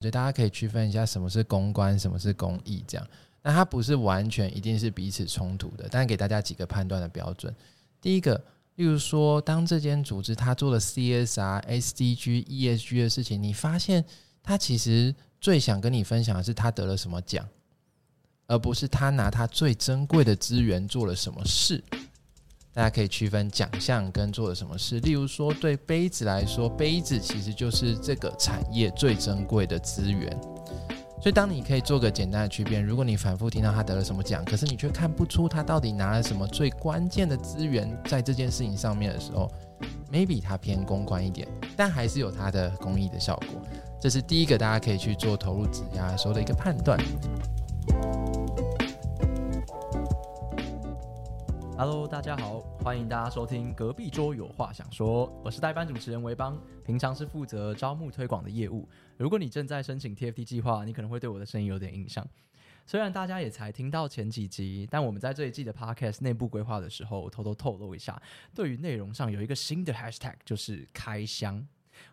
所以大家可以区分一下什么是公关，什么是公益，这样。那它不是完全一定是彼此冲突的，但给大家几个判断的标准。第一个，例如说，当这间组织它做了 CSR、SDG、ESG 的事情，你发现它其实最想跟你分享的是他得了什么奖，而不是他拿他最珍贵的资源做了什么事。大家可以区分奖项跟做了什么事。例如说，对杯子来说，杯子其实就是这个产业最珍贵的资源。所以，当你可以做个简单的区别，如果你反复听到他得了什么奖，可是你却看不出他到底拿了什么最关键的资源在这件事情上面的时候，maybe 他偏公关一点，但还是有他的公益的效果。这是第一个，大家可以去做投入职涯的时候的一个判断。Hello，大家好，欢迎大家收听隔壁桌有话想说，我是代班主持人维邦，平常是负责招募推广的业务。如果你正在申请 TFT 计划，你可能会对我的声音有点印象。虽然大家也才听到前几集，但我们在这一季的 Podcast 内部规划的时候，偷偷透露一下，对于内容上有一个新的 Hashtag，就是开箱。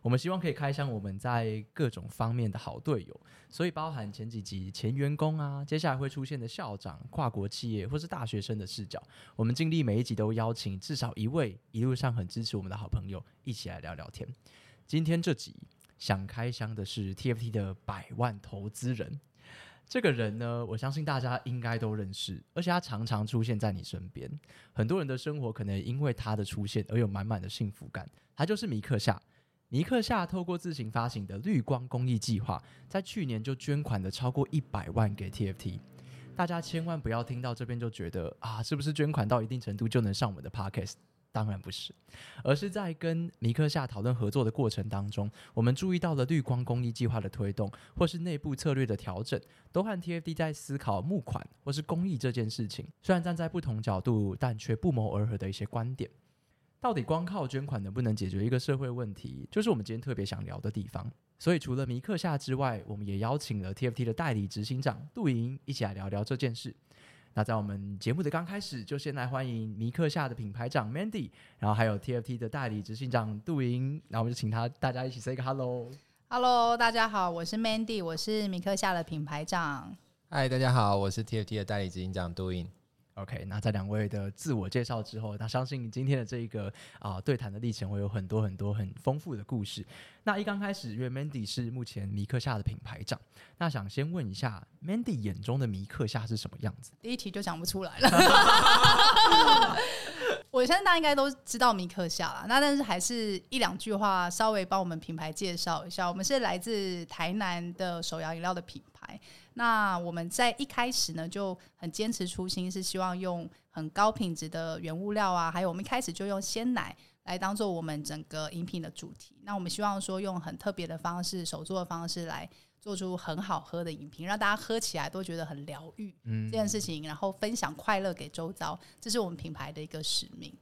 我们希望可以开箱我们在各种方面的好队友，所以包含前几集前员工啊，接下来会出现的校长、跨国企业或是大学生的视角，我们尽力每一集都邀请至少一位一路上很支持我们的好朋友一起来聊聊天。今天这集想开箱的是 TFT 的百万投资人，这个人呢，我相信大家应该都认识，而且他常常出现在你身边，很多人的生活可能因为他的出现而有满满的幸福感，他就是米克夏。尼克夏透过自行发行的绿光公益计划，在去年就捐款了超过一百万给 TFT。大家千万不要听到这边就觉得啊，是不是捐款到一定程度就能上我们的 Podcast？当然不是，而是在跟尼克夏讨论合作的过程当中，我们注意到了绿光公益计划的推动，或是内部策略的调整，都和 TFT 在思考募款或是公益这件事情，虽然站在不同角度，但却不谋而合的一些观点。到底光靠捐款能不能解决一个社会问题，就是我们今天特别想聊的地方。所以除了米克夏之外，我们也邀请了 TFT 的代理执行长杜莹一起来聊聊这件事。那在我们节目的刚开始，就先来欢迎米克夏的品牌长 Mandy，然后还有 TFT 的代理执行长杜莹，那我们就请他大家一起 say 个 hello。Hello，大家好，我是 Mandy，我是米克夏的品牌长。Hi，大家好，我是 TFT 的代理执行长杜莹。OK，那在两位的自我介绍之后，那相信今天的这一个啊、对谈的历程会有很多很多很丰富的故事。那一刚开始，因为 Mandy 是目前米克夏的品牌长，那想先问一下，Mandy 眼中的米克夏是什么样子？第一题就讲不出来了。我相信大家应该都知道米克夏啦，那但是还是一两句话稍微帮我们品牌介绍一下。我们是来自台南的手摇饮料的品牌。那我们在一开始呢就很坚持初心，是希望用很高品质的原物料啊，还有我们一开始就用鲜奶来当做我们整个饮品的主题。那我们希望说用很特别的方式，手做的方式来做出很好喝的饮品，让大家喝起来都觉得很疗愈。嗯，这件事情，然后分享快乐给周遭，这是我们品牌的一个使命。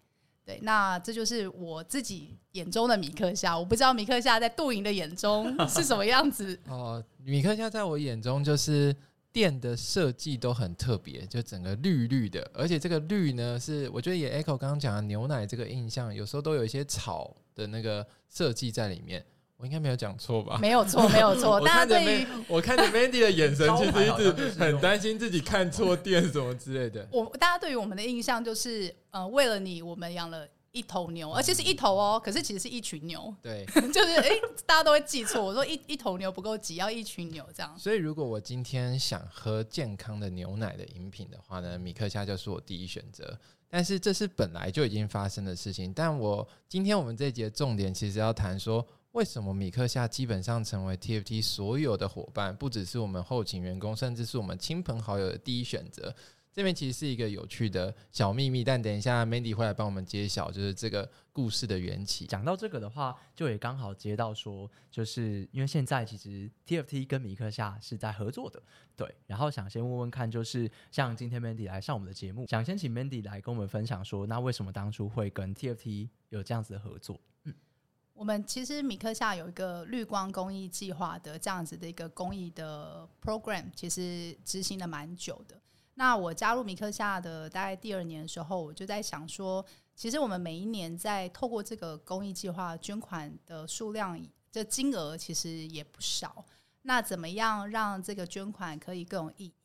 对，那这就是我自己眼中的米克夏。我不知道米克夏在杜莹的眼中是什么样子。哦，米克夏在我眼中就是店的设计都很特别，就整个绿绿的，而且这个绿呢，是我觉得也 echo 刚刚讲的牛奶这个印象，有时候都有一些草的那个设计在里面。我应该没有讲错吧？没有错，没有错。大家对于我看着 Mandy 的眼神，其实一直很担心自己看错店什么之类的。我大家对于我们的印象就是，呃，为了你，我们养了一头牛，而且是一头哦，可是其实是一群牛。对，就是哎、欸，大家都会记错。我说一一头牛不够挤，要一群牛这样。所以如果我今天想喝健康的牛奶的饮品的话呢，米克夏就是我第一选择。但是这是本来就已经发生的事情。但我今天我们这一节重点其实要谈说。为什么米克夏基本上成为 TFT 所有的伙伴，不只是我们后勤员工，甚至是我们亲朋好友的第一选择？这边其实是一个有趣的小秘密，但等一下 Mandy 会来帮我们揭晓，就是这个故事的缘起。讲到这个的话，就也刚好接到说，就是因为现在其实 TFT 跟米克夏是在合作的，对。然后想先问问看，就是像今天 Mandy 来上我们的节目，想先请 Mandy 来跟我们分享说，那为什么当初会跟 TFT 有这样子的合作？我们其实米克夏有一个绿光公益计划的这样子的一个公益的 program，其实执行了蛮久的。那我加入米克夏的大概第二年的时候，我就在想说，其实我们每一年在透过这个公益计划捐款的数量，这金额其实也不少。那怎么样让这个捐款可以更有意义？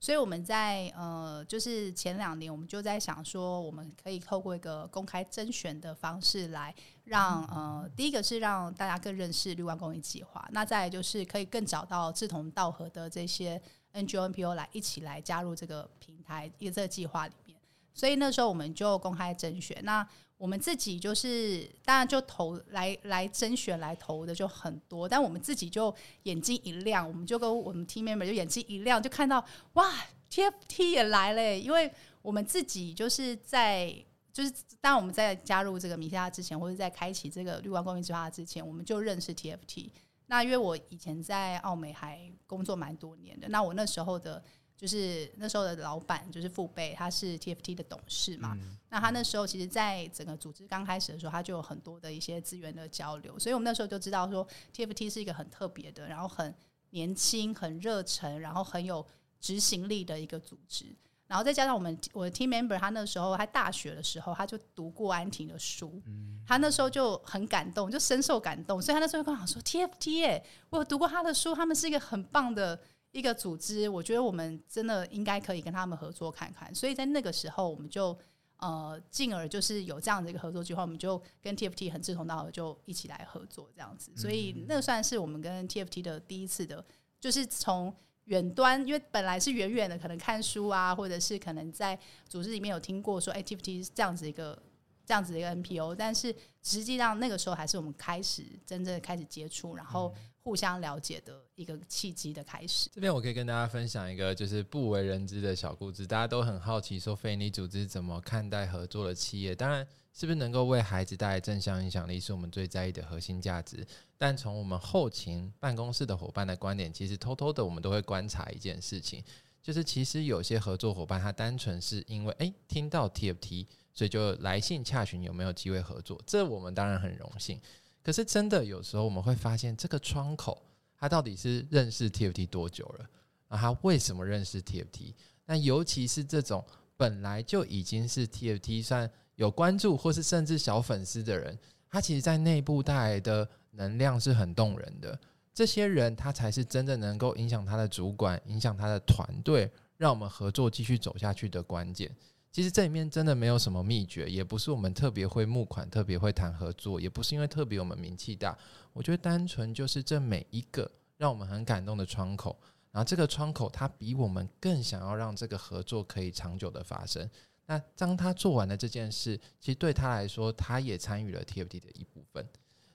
所以我们在呃，就是前两年，我们就在想说，我们可以透过一个公开征选的方式来让呃，第一个是让大家更认识绿光公益计划，那再就是可以更找到志同道合的这些 NGO、NPO 来一起来加入这个平台，一个这个计划里面。所以那时候我们就公开甄选，那我们自己就是当然就投来来甄选来投的就很多，但我们自己就眼睛一亮，我们就跟我们 team member 就眼睛一亮，就看到哇，TFT 也来了，因为我们自己就是在就是当我们在加入这个米克夏之前，或者在开启这个绿光公益计划之前，我们就认识 TFT。那因为我以前在澳美还工作蛮多年的，那我那时候的。就是那时候的老板，就是父辈，他是 TFT 的董事嘛。嗯、那他那时候其实，在整个组织刚开始的时候，他就有很多的一些资源的交流。所以我们那时候就知道说，TFT 是一个很特别的，然后很年轻、很热忱，然后很有执行力的一个组织。然后再加上我们我的 team member，他那时候他大学的时候，他就读过安婷的书，嗯、他那时候就很感动，就深受感动。所以他那时候就跟我说：“TFT，哎，我有读过他的书，他们是一个很棒的。”一个组织，我觉得我们真的应该可以跟他们合作看看，所以在那个时候，我们就呃，进而就是有这样的一个合作计划，我们就跟 TFT 很志同道合，就一起来合作这样子。所以那算是我们跟 TFT 的第一次的，就是从远端，因为本来是远远的，可能看书啊，或者是可能在组织里面有听过说，哎，TFT 是这样子一个这样子的一个 NPO，但是实际上那个时候还是我们开始真正开始接触，然后。互相了解的一个契机的开始。这边我可以跟大家分享一个就是不为人知的小故事，大家都很好奇，说非营利组织怎么看待合作的企业？当然，是不是能够为孩子带来正向影响力，是我们最在意的核心价值。但从我们后勤办公室的伙伴的观点，其实偷偷的我们都会观察一件事情，就是其实有些合作伙伴他单纯是因为诶听到 TFT，所以就来信洽询有没有机会合作。这我们当然很荣幸。可是真的，有时候我们会发现这个窗口，他到底是认识 TFT 多久了？啊，他为什么认识 TFT？那尤其是这种本来就已经是 TFT 算有关注，或是甚至小粉丝的人，他其实在内部带来的能量是很动人的。这些人，他才是真的能够影响他的主管，影响他的团队，让我们合作继续走下去的关键。其实这里面真的没有什么秘诀，也不是我们特别会募款、特别会谈合作，也不是因为特别我们名气大。我觉得单纯就是这每一个让我们很感动的窗口，然后这个窗口它比我们更想要让这个合作可以长久的发生。那当他做完了这件事，其实对他来说，他也参与了 TFT 的一部分。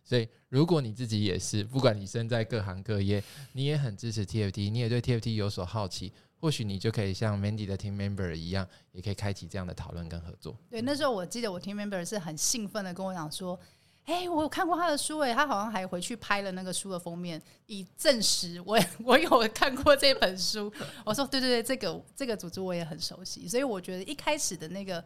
所以，如果你自己也是，不管你身在各行各业，你也很支持 TFT，你也对 TFT 有所好奇。或许你就可以像 Mandy 的 team member 一样，也可以开启这样的讨论跟合作。对，那时候我记得我 team member 是很兴奋的跟我讲说：“哎、我有看过他的书，哎，他好像还回去拍了那个书的封面，以证实我我有看过这本书。”我说：“对对对，这个这个组织我也很熟悉。”所以我觉得一开始的那个，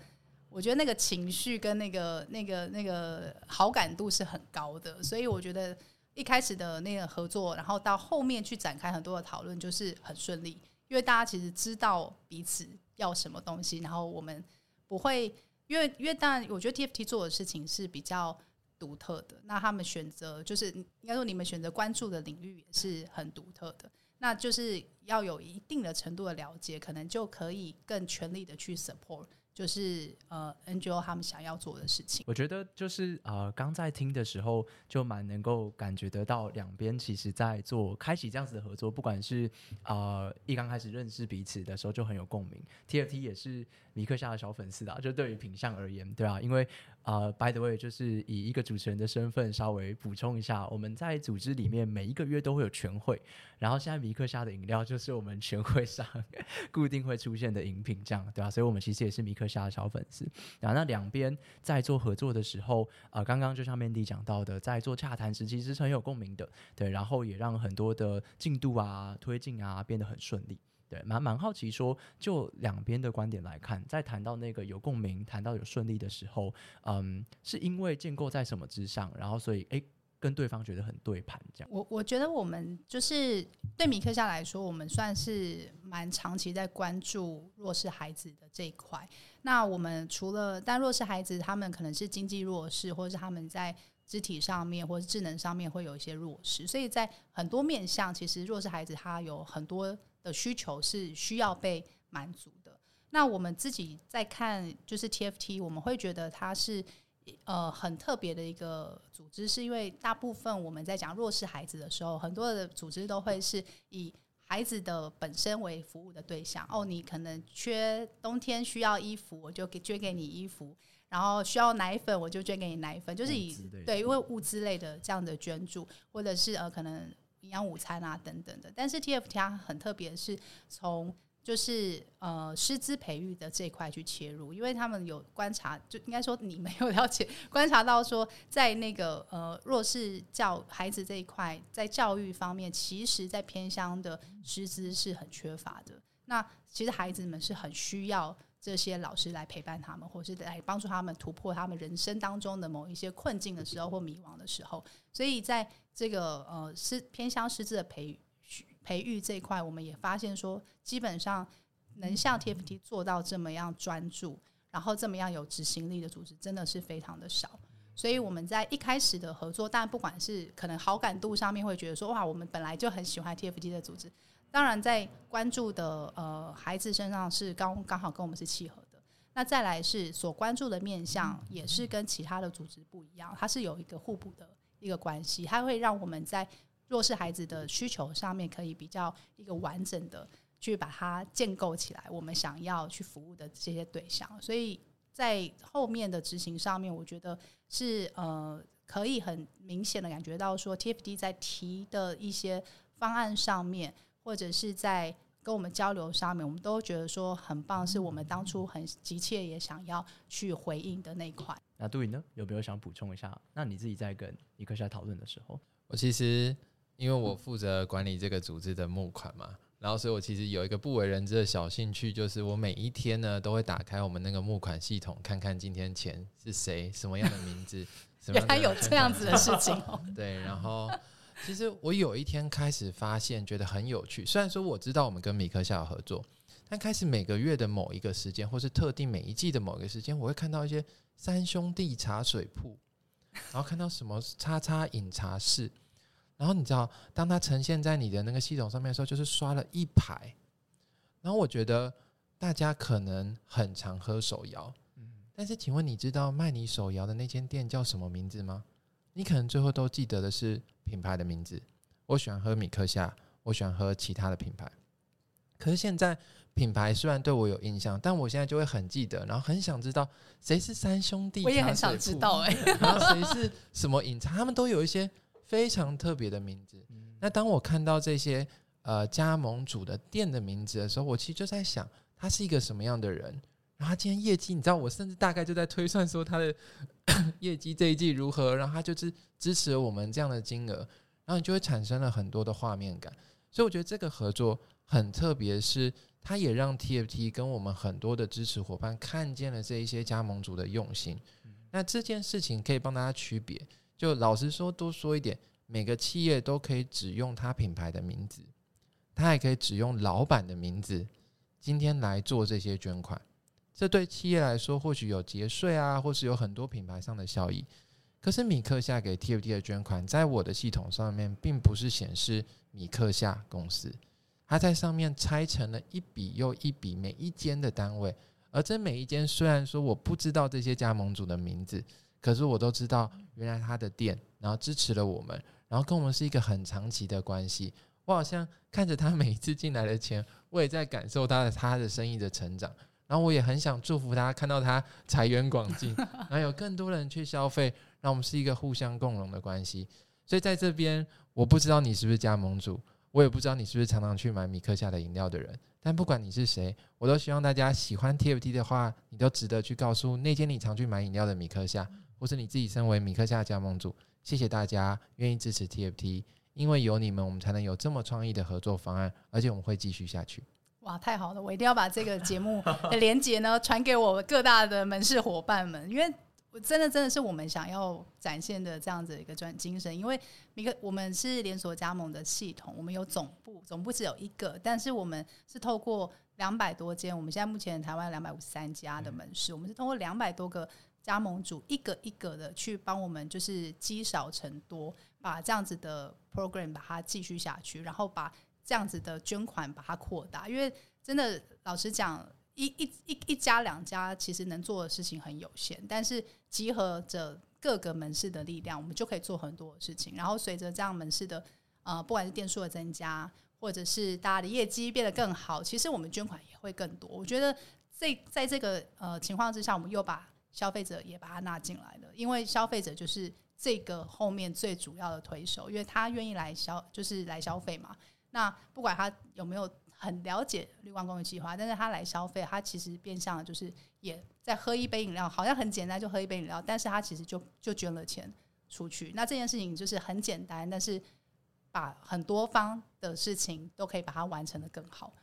我觉得那个情绪跟那个那个那个好感度是很高的。所以我觉得一开始的那个合作，然后到后面去展开很多的讨论，就是很顺利。因为大家其实知道彼此要什么东西，然后我们不会，因为因为当然，我觉得 TFT 做的事情是比较独特的。那他们选择就是应该说，你们选择关注的领域也是很独特的。那就是要有一定的程度的了解，可能就可以更全力的去 support。就是呃，NGO 他们想要做的事情，我觉得就是呃，刚在听的时候就蛮能够感觉得到，两边其实在做开启这样子的合作，不管是呃一刚开始认识彼此的时候就很有共鸣，TFT 也是尼克夏的小粉丝啊，就对于品相而言，对啊，因为呃，by the way，就是以一个主持人的身份稍微补充一下，我们在组织里面每一个月都会有全会，然后现在米克夏的饮料就是我们全会上 固定会出现的饮品，这样对啊，所以我们其实也是米克夏的小粉丝。然后那两边在做合作的时候，呃，刚刚就像 Mandy 讲到的，在做洽谈时其实是很有共鸣的，对，然后也让很多的进度啊、推进啊变得很顺利。对，蛮蛮好奇说，就两边的观点来看，在谈到那个有共鸣、谈到有顺利的时候，嗯，是因为建构在什么之上，然后所以诶，跟对方觉得很对盘这样。我我觉得我们就是对米克夏来说，我们算是蛮长期在关注弱势孩子的这一块。那我们除了但弱势孩子，他们可能是经济弱势，或者是他们在肢体上面或者智能上面会有一些弱势，所以在很多面向，其实弱势孩子他有很多的需求是需要被满足的。那我们自己在看，就是 TFT，我们会觉得它是呃很特别的一个组织，是因为大部分我们在讲弱势孩子的时候，很多的组织都会是以孩子的本身为服务的对象。哦，你可能缺冬天需要衣服，我就给捐给你衣服。然后需要奶粉，我就捐给你奶粉，就是以对，因为物资类的这样的捐助，或者是呃可能营养午餐啊等等的。但是 TFT 它很特别，是从就是呃师资培育的这一块去切入，因为他们有观察，就应该说你没有了解 观察到说，在那个呃弱势教孩子这一块，在教育方面，其实在偏乡的师资是很缺乏的。那其实孩子们是很需要。这些老师来陪伴他们，或是来帮助他们突破他们人生当中的某一些困境的时候，或迷惘的时候。所以，在这个呃师偏向师资的培培育这一块，我们也发现说，基本上能像 TFT 做到这么样专注，然后这么样有执行力的组织，真的是非常的少。所以我们在一开始的合作，但不管是可能好感度上面，会觉得说，哇，我们本来就很喜欢 TFT 的组织。当然，在关注的呃孩子身上是刚刚好跟我们是契合的。那再来是所关注的面向，也是跟其他的组织不一样，它是有一个互补的一个关系，它会让我们在弱势孩子的需求上面可以比较一个完整的去把它建构起来，我们想要去服务的这些对象。所以在后面的执行上面，我觉得是呃可以很明显的感觉到说 TFD 在提的一些方案上面。或者是在跟我们交流上面，我们都觉得说很棒，是我们当初很急切也想要去回应的那一块。那杜颖呢，有没有想补充一下？那你自己在跟尼克夏讨论的时候，我其实因为我负责管理这个组织的募款嘛，然后所以我其实有一个不为人知的小兴趣，就是我每一天呢都会打开我们那个募款系统，看看今天钱是谁，什么样的名字，原来有这样子的事情哦。对，然后。其实我有一天开始发现，觉得很有趣。虽然说我知道我们跟米克夏有合作，但开始每个月的某一个时间，或是特定每一季的某一个时间，我会看到一些三兄弟茶水铺，然后看到什么叉叉饮茶室，然后你知道，当它呈现在你的那个系统上面的时候，就是刷了一排。然后我觉得大家可能很常喝手摇，嗯但是请问你知道卖你手摇的那间店叫什么名字吗？你可能最后都记得的是品牌的名字。我喜欢喝米克夏，我喜欢喝其他的品牌。可是现在品牌虽然对我有印象，但我现在就会很记得，然后很想知道谁是三兄弟。我也很想知道哎、欸，然后谁是什么饮茶，他们都有一些非常特别的名字。那当我看到这些呃加盟主的店的名字的时候，我其实就在想，他是一个什么样的人？然后他今天业绩，你知道，我甚至大概就在推算说他的 业绩这一季如何，然后他就支支持我们这样的金额，然后你就会产生了很多的画面感。所以我觉得这个合作很特别，是它也让 TFT 跟我们很多的支持伙伴看见了这一些加盟主的用心。那这件事情可以帮大家区别，就老实说，多说一点，每个企业都可以只用它品牌的名字，它也可以只用老板的名字，今天来做这些捐款。这对企业来说或许有节税啊，或是有很多品牌上的效益。可是米克夏给 TFT 的捐款，在我的系统上面并不是显示米克夏公司，它在上面拆成了一笔又一笔每一间的单位，而这每一间虽然说我不知道这些加盟主的名字，可是我都知道原来他的店，然后支持了我们，然后跟我们是一个很长期的关系。我好像看着他每一次进来的钱，我也在感受他的他的生意的成长。然后我也很想祝福他，看到他财源广进，然后有更多人去消费，让我们是一个互相共荣的关系。所以在这边，我不知道你是不是加盟主，我也不知道你是不是常常去买米克夏的饮料的人。但不管你是谁，我都希望大家喜欢 TFT 的话，你都值得去告诉那间你常去买饮料的米克夏，或是你自己身为米克夏加盟主。谢谢大家愿意支持 TFT，因为有你们，我们才能有这么创意的合作方案，而且我们会继续下去。哇，太好了！我一定要把这个节目的 连结呢传给我各大的门市伙伴们，因为真的真的是我们想要展现的这样子一个专精神。因为米克，我们是连锁加盟的系统，我们有总部，总部只有一个，但是我们是透过两百多间，我们现在目前台湾两百五十三家的门市，我们是通过两百多个加盟主一个一个的去帮我们，就是积少成多，把这样子的 program 把它继续下去，然后把这样子的捐款把它扩大。因为真的老实讲，一一一一家两家其实能做的事情很有限，但是集合着各个门市的力量，我们就可以做很多的事情。然后随着这样门市的呃，不管是店数的增加，或者是大家的业绩变得更好，其实我们捐款也会更多。我觉得在在这个呃情况之下，我们又把消费者也把它纳进来了，因为消费者就是这个后面最主要的推手，因为他愿意来消，就是来消费嘛。那不管他有没有很了解绿光公益计划，但是他来消费，他其实变相的就是也在喝一杯饮料，好像很简单，就喝一杯饮料，但是他其实就就捐了钱出去。那这件事情就是很简单，但是把很多方的事情都可以把它完成的更好。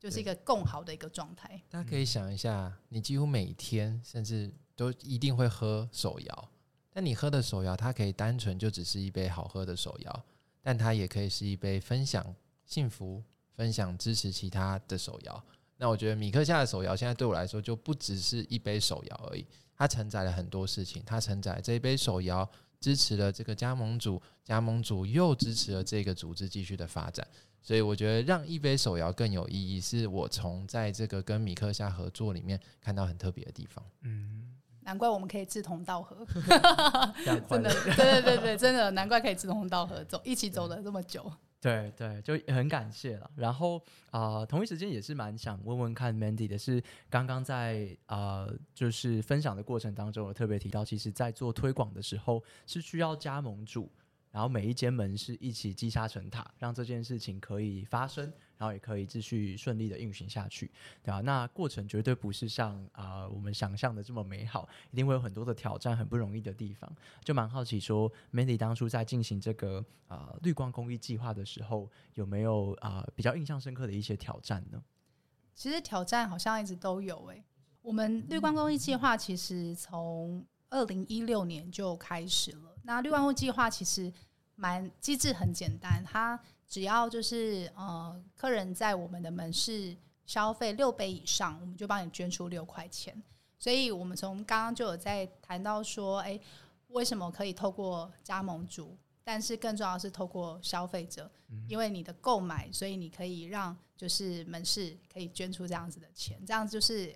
就是一个更好的一个状态。大家可以想一下，你几乎每天甚至都一定会喝手摇，但你喝的手摇，它可以单纯就只是一杯好喝的手摇，但它也可以是一杯分享幸福、分享支持其他的手摇。那我觉得米克夏的手摇现在对我来说就不只是一杯手摇而已，它承载了很多事情，它承载这一杯手摇支持了这个加盟主，加盟主又支持了这个组织继续的发展。所以我觉得让一杯手摇更有意义，是我从在这个跟米克夏合作里面看到很特别的地方。嗯，难怪我们可以志同道合，真的，对对对对，真的难怪可以志同道合，走一起走了这么久。对对，就很感谢了。然后啊、同一时间也是蛮想问问看 Mandy 的是，刚刚在啊、就是分享的过程当中，我特别提到，其实在做推广的时候是需要加盟主。然后每一间门市一起积沙成塔，让这件事情可以发生，然后也可以继续顺利的运行下去，对吧？那过程绝对不是像啊、我们想象的这么美好，一定会有很多的挑战，很不容易的地方。就蛮好奇说，Mandy 当初在进行这个啊、绿光公益计划的时候，有没有啊、比较印象深刻的一些挑战呢？其实挑战好像一直都有诶、我们绿光公益计划其实从二零一六年就开始了。那绿万户计划其实蛮机制很简单，它只要就是呃，客人在我们的门市消费六杯以上，我们就帮你捐出六块钱。所以我们从刚刚就有在谈到说，哎，为什么可以透过加盟主？但是更重要的是透过消费者，因为你的购买，所以你可以让就是门市可以捐出这样子的钱，这样就是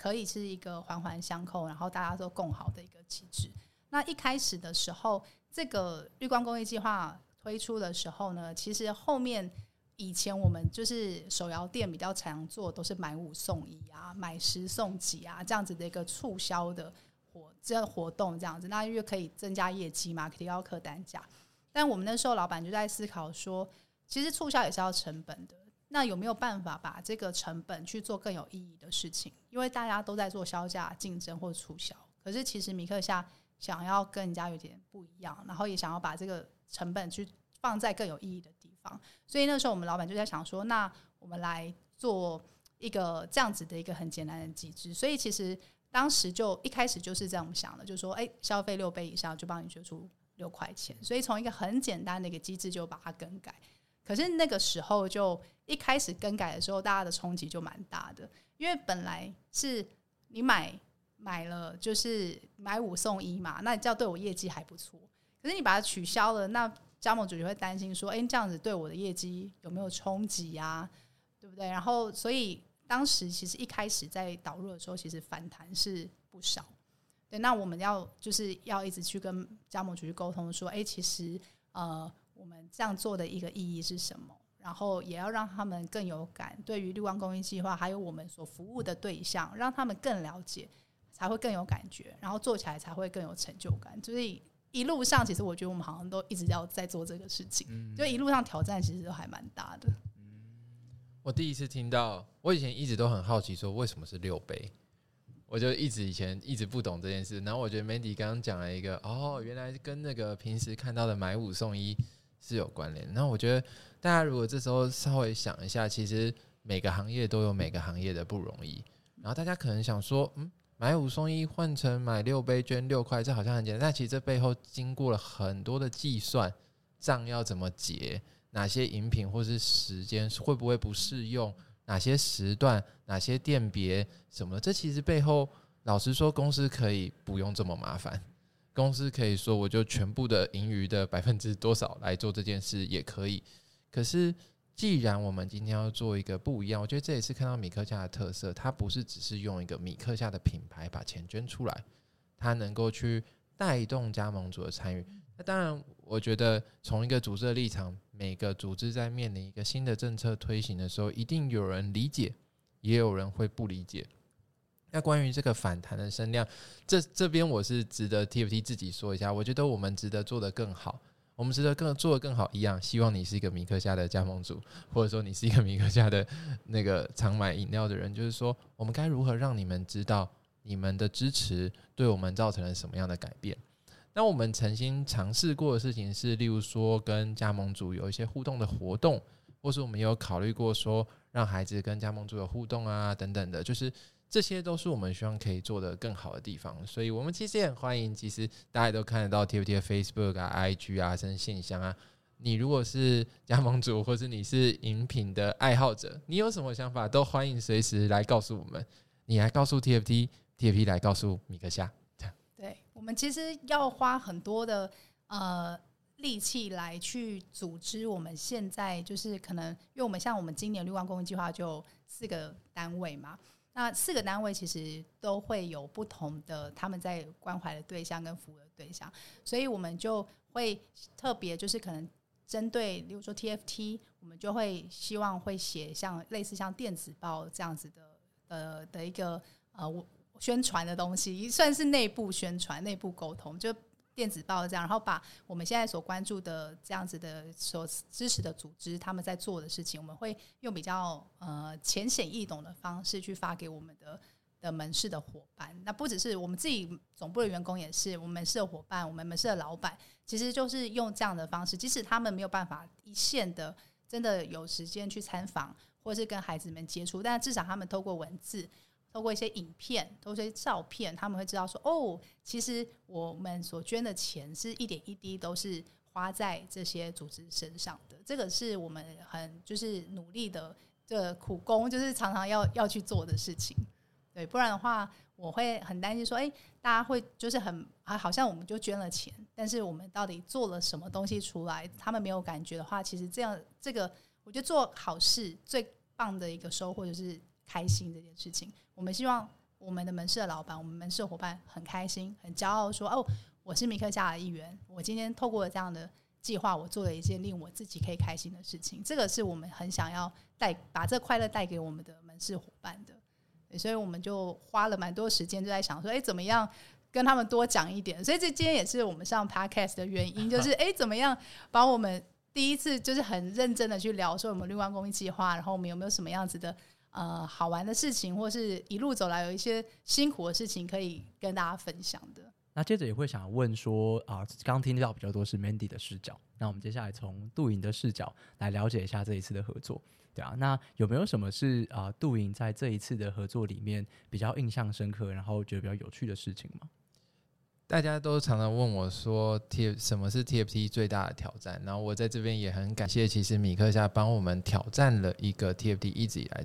可以是一个环环相扣，然后大家都共好的一个机制。那一开始的时候，这个绿光公益计划推出的时候呢，其实后面以前我们就是手摇店比较常做，都是买五送一啊，买十送几啊这样子的一个促销的活这活动这样子，那因为可以增加业绩嘛，提高客单价。但我们那时候老板就在思考说，其实促销也是要成本的，那有没有办法把这个成本去做更有意义的事情？因为大家都在做削价竞争或促销，可是其实米克夏。想要跟人家有点不一样，然后也想要把这个成本去放在更有意义的地方，所以那时候我们老板就在想说，那我们来做一个这样子的一个很简单的机制。所以其实当时就一开始就是这样想的，就是说，诶，消费六杯以上就帮你捐出六块钱。所以从一个很简单的一个机制就把它更改。可是那个时候就一开始更改的时候，大家的冲击就蛮大的，因为本来是你买。买了就是买五送一嘛，那你这样对我业绩还不错。可是你把它取消了，那加盟主就会担心说，哎，这样子对我的业绩有没有冲击呀？对不对？然后所以当时其实一开始在导入的时候，其实反弹是不少。对，那我们要就是要一直去跟加盟主去沟通，说，哎，其实呃，我们这样做的一个意义是什么？然后也要让他们更有感，对于绿光公益计划，还有我们所服务的对象，让他们更了解。才会更有感觉，然后做起来才会更有成就感。所以一路上，其实我觉得我们好像都一直要在做这个事情。嗯，就一路上挑战其实都还蛮大的。我第一次听到，我以前一直都很好奇，说为什么是六杯？我就一直以前一直不懂这件事。然后我觉得 Mandy 刚刚讲了一个，哦，原来跟那个平时看到的买五送一是有关联。然后我觉得大家如果这时候稍微想一下，其实每个行业都有每个行业的不容易。然后大家可能想说，嗯。买五送一换成买六杯捐六块，这好像很简单，但其实这背后经过了很多的计算，账要怎么结，哪些饮品或是时间会不会不适用，哪些时段、哪些店别什么，这其实背后老实说，公司可以不用这么麻烦，公司可以说我就全部的盈余的百分之多少来做这件事也可以。可是，既然我们今天要做一个不一样，我觉得这也是看到米克夏的特色，它不是只是用一个米克夏的品牌把钱捐出来，它能够去带动加盟主的参与。那当然，我觉得从一个组织的立场，每个组织在面临一个新的政策推行的时候，一定有人理解，也有人会不理解。那关于这个反弹的声量，这这边我是值得 TFT 自己说一下，我觉得我们值得做得更好，我们值得更做得更好一样。希望你是一个米克夏的加盟主，或者说你是一个米克夏的那个常买饮料的人，就是说我们该如何让你们知道你们的支持对我们造成了什么样的改变。那我们曾经尝试过的事情是，例如说跟加盟主有一些互动的活动，或是我们有考虑过说让孩子跟加盟主有互动啊等等的，就是。这些都是我们希望可以做得更好的地方，所以我们其实也很欢迎。其实大家都看得到 TFT 的 Facebook 啊、IG 啊，甚至信箱啊。你如果是加盟主，或是你是饮品的爱好者，你有什么想法，都欢迎随时来告诉我们。你来告诉 TFT，TFT 来告诉米克夏。对，我们其实要花很多的呃力气来去组织。我们现在就是可能，因为我们像我们今年绿光公益计划就四个单位嘛。那四个单位其实都会有不同的他们在关怀的对象跟服务的对象，所以我们就会特别就是可能针对，比如说 TFT，我们就会希望会写像类似像电子报这样子的呃的一个呃宣传的东西，算是内部宣传、内部沟通就。电子报这样，然后把我们现在所关注的这样子的所支持的组织，他们在做的事情，我们会用比较呃浅显易懂的方式去发给我们的的门市的伙伴。那不只是我们自己总部的员工，也是我们门市的伙伴，我们门市的老板，其实就是用这样的方式，即使他们没有办法一线的真的有时间去参访，或是跟孩子们接触，但至少他们透过文字。透过一些影片，透过一些照片，他们会知道说，哦，其实我们所捐的钱是一点一滴都是花在这些组织身上的。这个是我们很就是努力的这个苦工，就是常常要要去做的事情。对，不然的话，我会很担心说，诶，大家会就是很啊，好像我们就捐了钱，但是我们到底做了什么东西出来，他们没有感觉的话，其实这样这个，我觉得做好事最棒的一个收获就是。开心这件事情，我们希望我们的门市的老板、我们门市的伙伴很开心、很骄傲，说：“哦，我是米克夏的一员。我今天透过这样的计划，我做了一件令我自己可以开心的事情。这个是我们很想要带把这快乐带给我们的门市伙伴的。所以我们就花了蛮多时间，就在想说：哎，怎么样跟他们多讲一点？所以这今天也是我们上 Podcast 的原因，就是 哎，怎么样把我们第一次就是很认真的去聊说我们绿光公益计划，然后我们有没有什么样子的。”呃，好玩的事情，或是一路走来有一些辛苦的事情，可以跟大家分享的。那接着也会想问说，啊、呃，刚刚听到比较多是 Mandy 的视角，那我们接下来从杜莹的视角来了解一下这一次的合作，对啊，那有没有什么是啊、呃，杜莹在这一次的合作里面比较印象深刻，然后觉得比较有趣的事情吗？大家都常常问我说，T 什么是 TFT 最大的挑战？然后我在这边也很感谢，其实米克夏帮我们挑战了一个 TFT 一直以来。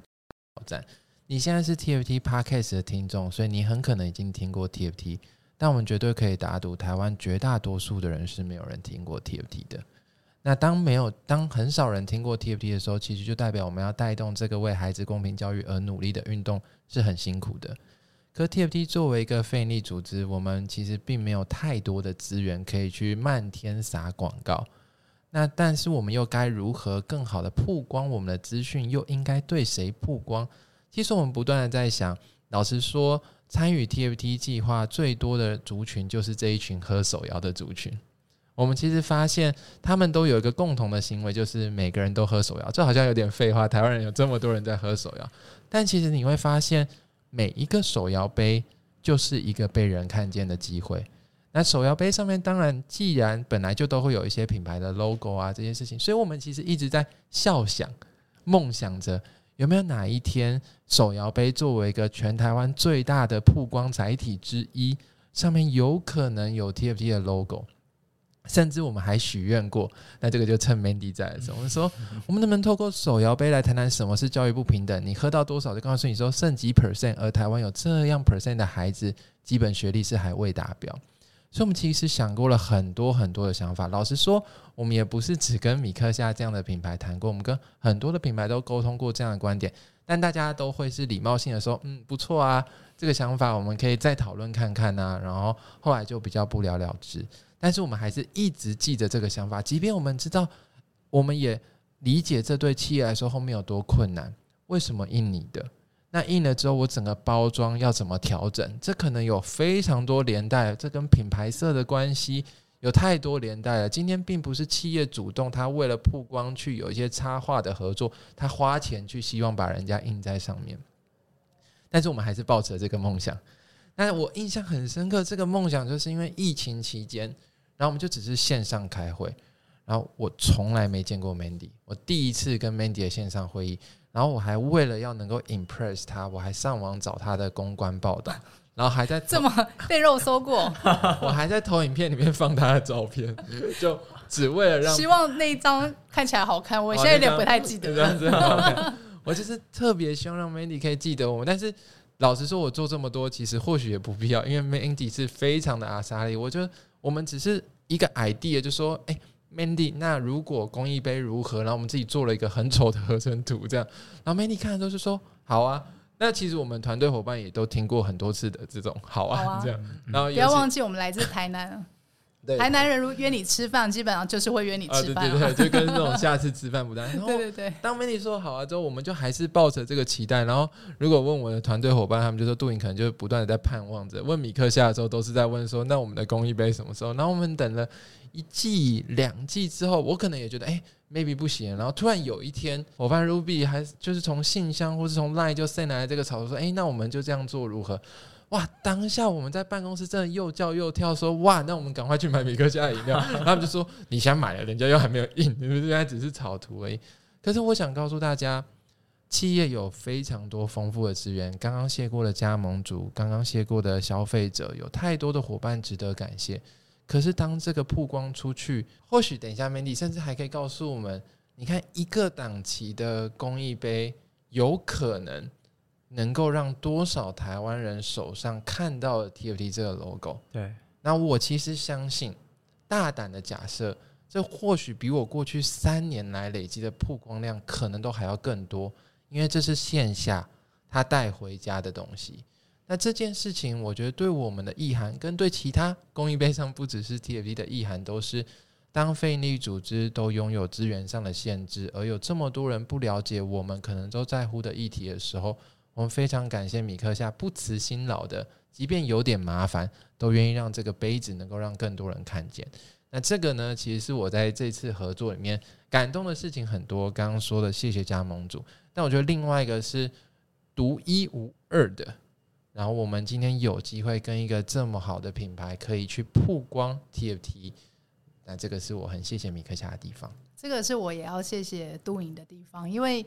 挑战！你现在是 TFT Podcast 的听众，所以你很可能已经听过 TFT，但我们绝对可以打赌，台湾绝大多数的人是没有人听过 TFT 的。那当没有，当很少人听过 TFT 的时候，其实就代表我们要带动这个为孩子公平教育而努力的运动是很辛苦的。可 TFT 作为一个非营利组织，我们其实并没有太多的资源可以去漫天撒广告。那但是我们又该如何更好的曝光我们的资讯？又应该对谁曝光？其实我们不断的在想，老实说，参与 TFT 计划最多的族群就是这一群喝手摇的族群。我们其实发现，他们都有一个共同的行为，就是每个人都喝手摇。这好像有点废话，台湾人有这么多人在喝手摇，但其实你会发现，每一个手摇杯就是一个被人看见的机会。那手摇杯上面，当然，既然本来就都会有一些品牌的 logo 啊，这些事情，所以我们其实一直在笑想、梦想着，有没有哪一天，手摇杯作为一个全台湾最大的曝光载体之一，上面有可能有 TFT 的 logo。甚至我们还许愿过，那这个就趁 Mandy 在的时候，我们说我们能不能透过手摇杯来谈谈什么是教育不平等？你喝到多少就告诉你说剩几 percent，而台湾有这样 percent 的孩子基本学历是还未达标，所以我们其实想过了很多很多的想法。老实说，我们也不是只跟米克夏这样的品牌谈过，我们跟很多的品牌都沟通过这样的观点，但大家都会是礼貌性的说，嗯，不错啊，这个想法我们可以再讨论看看啊，然后后来就比较不了了之。但是我们还是一直记着这个想法，即便我们知道，我们也理解这对企业来说后面有多困难。为什么印你的？那印了之后，我整个包装要怎么调整？这可能有非常多连带，这跟品牌色的关系有太多连带了。今天并不是企业主动，他为了曝光去有一些插画的合作，他花钱去希望把人家印在上面。但是我们还是抱持这个梦想。但是我印象很深刻，这个梦想就是因为疫情期间。然后我们就只是线上开会，然后我从来没见过 Mandy，我第一次跟 Mandy 的线上会议，然后我还为了要能够 impress 他，我还上网找他的公关报道，然后还在这么被肉搜过，我还在投影片里面放他的照片，就只为了让希望那一张看起来好看，我现在有点不太记得。了，我就是特别希望让 Mandy 可以记得我，但是老实说，我做这么多其实或许也不必要，因为 Mandy 是非常的阿莎力，我觉得。我们只是一个 idea，就说，哎、欸，Mandy，那如果公益杯如何？然后我们自己做了一个很丑的合成图，这样，然后 Mandy 看的都是说，好啊。那其实我们团队伙伴也都听过很多次的这种，好啊，好啊这样。然后不要忘记，我们来自台南。对台南人如约你吃饭，基本上就是会约你吃饭，啊，对对对，就跟那种下次吃饭不单。对对对。当 Mandy 说好啊之后，我们就还是抱着这个期待。然后如果问我的团队伙伴，他们就说杜颖可能就不断的在盼望着。问米克下的时候，都是在问说，那我们的公益杯什么时候？然后我们等了一季、两季之后，我可能也觉得，哎，maybe 不行。然后突然有一天，伙伴 Ruby 还就是从信箱或是从 Line 就 send 来这个草图，说，哎，那我们就这样做如何？哇！当下我们在办公室真的又叫又跳，说哇，那我们赶快去买米克夏饮料。他们就说你先买了，人家又还没有印，你们现在只是草图而已。可是我想告诉大家，企业有非常多丰富的资源。刚刚谢过的加盟主，刚刚谢过的消费者，有太多的伙伴值得感谢。可是当这个曝光出去，或许等一下 Mandy 甚至还可以告诉我们，你看一个档期的公益杯，有可能。能够让多少台湾人手上看到了 TFT 这个 logo？对，那我其实相信，大胆的假设，这或许比我过去三年来累积的曝光量可能都还要更多，因为这是线下他带回家的东西。那这件事情，我觉得对我们的意涵，跟对其他公益杯上不只是 TFT 的意涵，都是当非营利组织都拥有资源上的限制，而有这么多人不了解我们可能都在乎的议题的时候。我们非常感谢米克夏不辞辛劳的，即便有点麻烦，都愿意让这个杯子能够让更多人看见。那这个呢，其实是我在这次合作里面感动的事情很多。刚刚说的谢谢加盟主，但我觉得另外一个是独一无二的。然后我们今天有机会跟一个这么好的品牌可以去曝光 TFT，那这个是我很谢谢米克夏的地方。这个是我也要谢谢杜颖的地方，因为。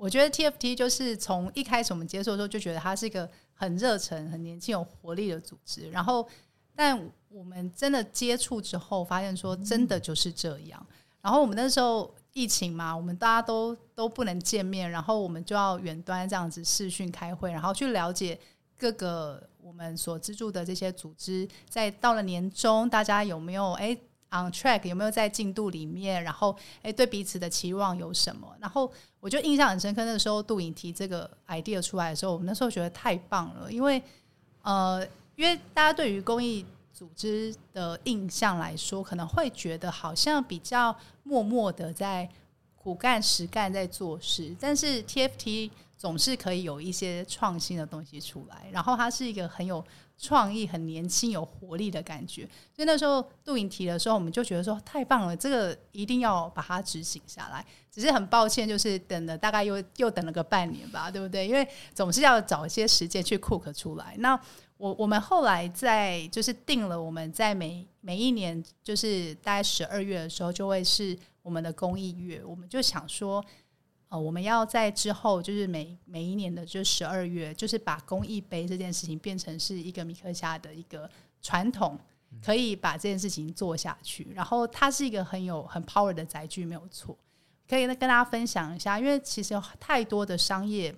我觉得 TFT 就是从一开始我们接触的时候就觉得它是一个很热忱、很年轻、有活力的组织。然后，但我们真的接触之后，发现说真的就是这样。然后我们那时候疫情嘛，我们大家都都不能见面，然后我们就要远端这样子视讯开会，然后去了解各个我们所资助的这些组织，在到了年终，大家有没有哎？On track 有没有在进度里面？然后，诶，对彼此的期望有什么？然后，我就印象很深刻。那个时候，杜颖提这个 idea 出来的时候，我们那时候觉得太棒了，因为，呃，因为大家对于公益组织的印象来说，可能会觉得好像比较默默的在苦干实干在做事，但是 TFT 总是可以有一些创新的东西出来，然后它是一个很有。创意很年轻有活力的感觉，所以那时候杜颖提的时候，我们就觉得说太棒了，这个一定要把它执行下来。只是很抱歉，就是等了大概又又等了个半年吧，对不对？因为总是要找一些时间去 cook 出来。那我我们后来在就是定了，我们在每每一年就是大概十二月的时候，就会是我们的公益月，我们就想说。呃，我们要在之后，就是每每一年的就十二月，就是把公益杯这件事情变成是一个米克夏的一个传统，可以把这件事情做下去。然后它是一个很有很 power 的载具，没有错。可以跟大家分享一下，因为其实有太多的商业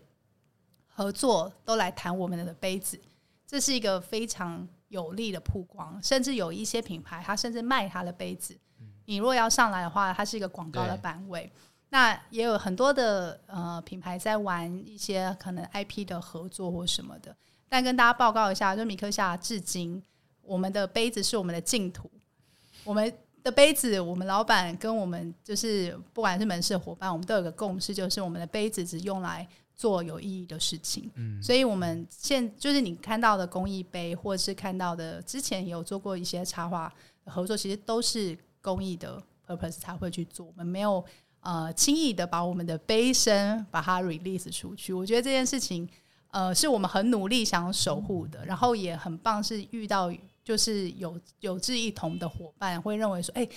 合作都来谈我们的杯子，这是一个非常有利的曝光。甚至有一些品牌，它甚至卖它的杯子。你如果要上来的话，它是一个广告的版位。那也有很多的呃品牌在玩一些可能 IP 的合作或什么的。但跟大家报告一下，就米克夏至今，我们的杯子是我们的净土，我们。的杯子，我们老板跟我们就是不管是门市伙伴，我们都有个共识，就是我们的杯子只用来做有意义的事情。嗯，所以我们现就是你看到的公益杯，或者是看到的之前也有做过一些插画合作，其实都是公益的 purpose 才会去做。我们没有呃轻易的把我们的杯身把它 release 出去。我觉得这件事情呃是我们很努力想守护的，然后也很棒，是遇到。就是有有志一同的伙伴会认为说，哎、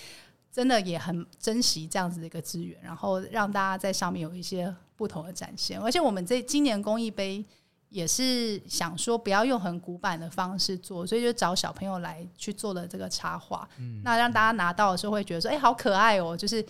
真的也很珍惜这样子的一个资源，然后让大家在上面有一些不同的展现。而且我们这今年公益杯也是想说，不要用很古板的方式做，所以就找小朋友来去做了这个插画。嗯，那让大家拿到的时候会觉得说，哎、欸，好可爱哦，就是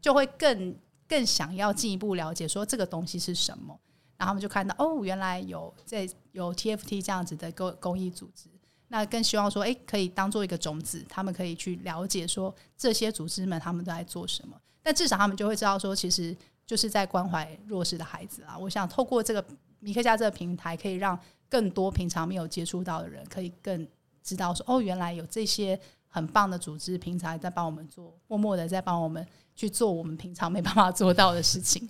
就会更更想要进一步了解说这个东西是什么。然后他们就看到，哦，原来有这有 TFT 这样子的公公益组织。那更希望说，诶，可以当做一个种子，他们可以去了解说这些组织们他们都在做什么。但至少他们就会知道说，其实就是在关怀弱势的孩子啊。我想透过这个米克家这个平台，可以让更多平常没有接触到的人，可以更知道说，哦，原来有这些很棒的组织，平常在帮我们做，默默的在帮我们去做我们平常没办法做到的事情。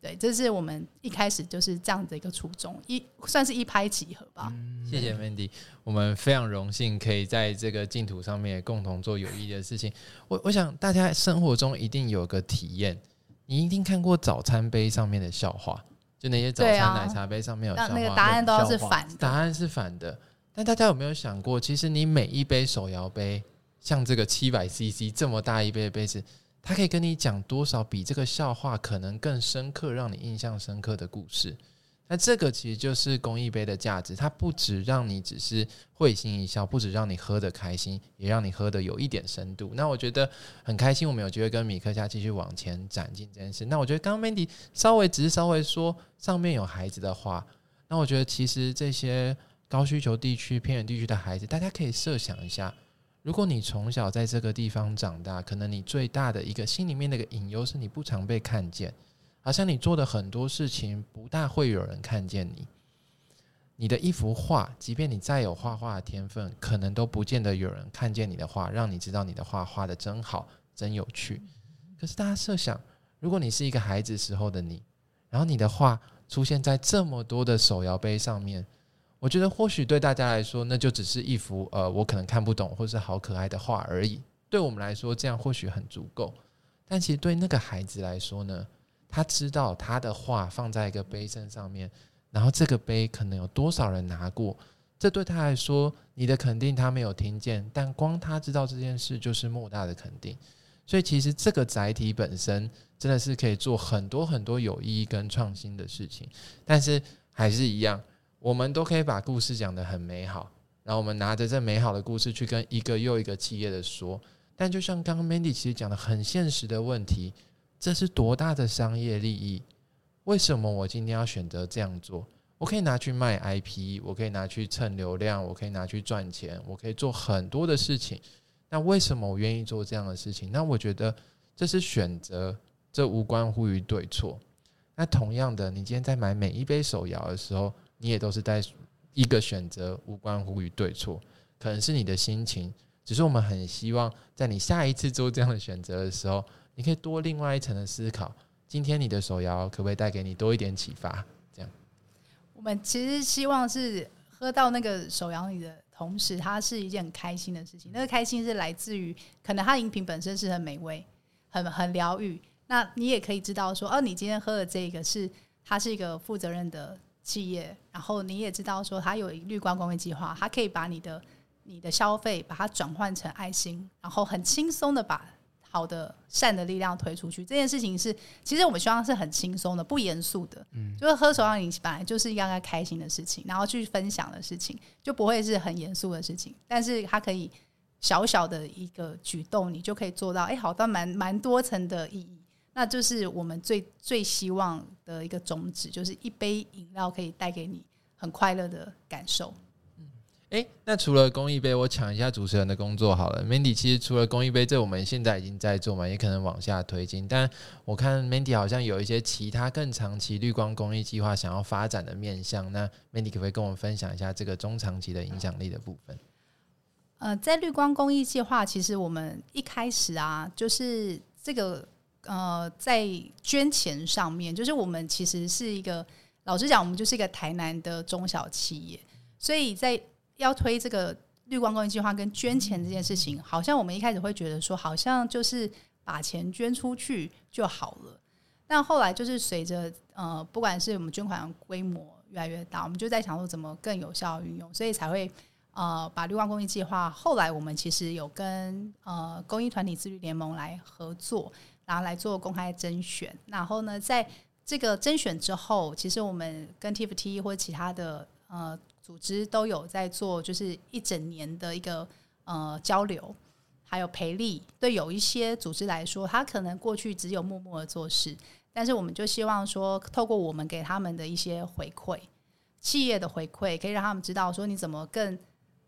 对，这是我们一开始就是这样的一个初衷，一算是一拍即合吧。谢谢 Mandy，我们非常荣幸可以在这个净土上面共同做有益的事情。我我想大家生活中一定有个体验，你一定看过早餐杯上面的笑话，就那些早餐奶茶杯上面有笑话，那那个答案都要是反的，答案是反的。但大家有没有想过，其实你每一杯手摇杯，像这个七百 CC 这么大一杯的杯子。它可以跟你讲多少比这个笑话可能更深刻，让你印象深刻的故事。那这个其实就是公益杯的价值，它不只让你只是会心一笑，不只让你喝得开心，也让你喝得有一点深度。那我觉得很开心，我们有机会跟米克夏继续往前展进这件事。那我觉得刚刚 Mandy 稍微只是稍微说上面有孩子的话，那我觉得其实这些高需求地区、偏远地区的孩子，大家可以设想一下。如果你从小在这个地方长大，可能你最大的一个心里面的一个隐忧是你不常被看见，好像你做的很多事情不大会有人看见你。你的一幅画，即便你再有画画的天分，可能都不见得有人看见你的画，让你知道你的画画得真好，真有趣。可是大家设想，如果你是一个孩子时候的你，然后你的画出现在这么多的手摇杯上面。我觉得或许对大家来说，那就只是一幅呃，我可能看不懂或是好可爱的画而已。对我们来说，这样或许很足够。但其实对那个孩子来说呢，他知道他的画放在一个杯身上面，然后这个杯可能有多少人拿过，这对他来说，你的肯定他没有听见，但光他知道这件事就是莫大的肯定。所以其实这个载体本身真的是可以做很多很多有意义跟创新的事情，但是还是一样。我们都可以把故事讲得很美好，然后我们拿着这美好的故事去跟一个又一个企业的说。但就像刚刚 Mandy 其实讲的很现实的问题，这是多大的商业利益？为什么我今天要选择这样做？我可以拿去卖 IP，我可以拿去蹭流量，我可以拿去赚钱，我可以做很多的事情。那为什么我愿意做这样的事情？那我觉得这是选择，这无关乎于对错。那同样的，你今天在买每一杯手摇的时候，你也都是在一个选择，无关乎于对错，可能是你的心情。只是我们很希望，在你下一次做这样的选择的时候，你可以多另外一层的思考。今天你的手摇可不可以带给你多一点启发？这样，我们其实希望是喝到那个手摇里的同时，它是一件很开心的事情。那个开心是来自于，可能它饮品本身是很美味、很很疗愈。那你也可以知道说，哦，你今天喝的这个是它是一个负责任的。企业，然后你也知道说，它有绿光公益计划，它可以把你的你的消费把它转换成爱心，然后很轻松的把好的善的力量推出去。这件事情是，其实我们希望是很轻松的，不严肃的，嗯，就是喝手摇饮本来就是一样该开心的事情，然后去分享的事情，就不会是很严肃的事情。但是它可以小小的一个举动，你就可以做到，哎，好到蛮蛮多层的意义。那就是我们最最希望的一个宗旨，就是一杯饮料可以带给你很快乐的感受。嗯，哎，那除了公益杯，我抢一下主持人的工作好了。Mandy，其实除了公益杯，这我们现在已经在做嘛，也可能往下推进。但我看 Mandy 好像有一些其他更长期绿光公益计划想要发展的面向。那 Mandy 可不可以跟我们分享一下这个中长期的影响力的部分？呃，在绿光公益计划，其实我们一开始啊，就是这个呃，在捐钱上面，就是我们其实是一个，老实讲，我们就是一个台南的中小企业，所以在要推这个绿光公益计划跟捐钱这件事情，好像我们一开始会觉得说，好像就是把钱捐出去就好了。但后来就是随着呃，不管是我们捐款规模越来越大，我们就在想说怎么更有效运用，所以才会。呃，把绿光公益计划，后来我们其实有跟呃公益团体自律联盟来合作，然后来做公开甄选。然后呢，在这个甄选之后，其实我们跟 TFT 或者其他的呃组织都有在做，就是一整年的一个呃交流，还有培力。对有一些组织来说，他可能过去只有默默的做事，但是我们就希望说，透过我们给他们的一些回馈，企业的回馈，可以让他们知道说你怎么更。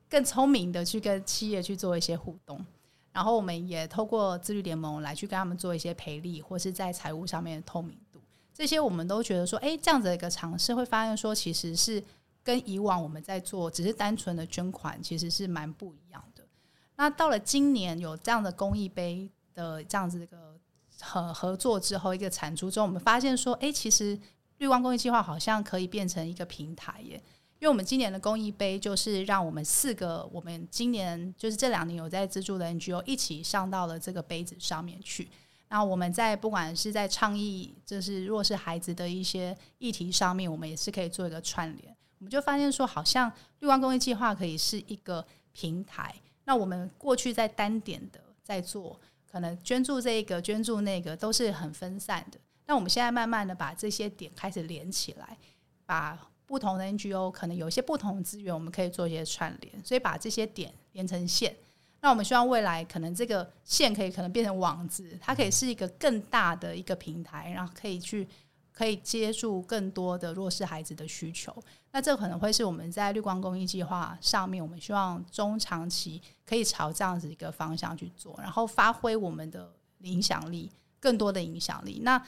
更聪明的去跟企业去做一些互动，然后我们也透过自律联盟来去跟他们做一些培力，或是在财务上面的透明度，这些我们都觉得说，哎，这样子的一个尝试会发现说，其实是跟以往我们在做只是单纯的捐款，其实是蛮不一样的。那到了今年有这样的公益杯的这样子一个合合作之后，一个产出之后，我们发现说，哎，其实绿光公益计划好像可以变成一个平台耶。因为我们今年的公益杯就是让我们四个，我们今年就是这两年有在资助的 NGO 一起上到了这个杯子上面去。那我们在不管是在倡议就是弱势孩子的一些议题上面，我们也是可以做一个串联。我们就发现说，好像绿光公益计划可以是一个平台。那我们过去在单点的在做，可能捐助这个捐助那个都是很分散的。那我们现在慢慢的把这些点开始连起来，把。不同的 NGO 可能有一些不同的资源，我们可以做一些串联，所以把这些点连成线。那我们希望未来可能这个线可以可能变成网子，它可以是一个更大的一个平台，然后可以去可以接住更多的弱势孩子的需求。那这可能会是我们在绿光公益计划上面，我们希望中长期可以朝这样子一个方向去做，然后发挥我们的影响力，更多的影响力。那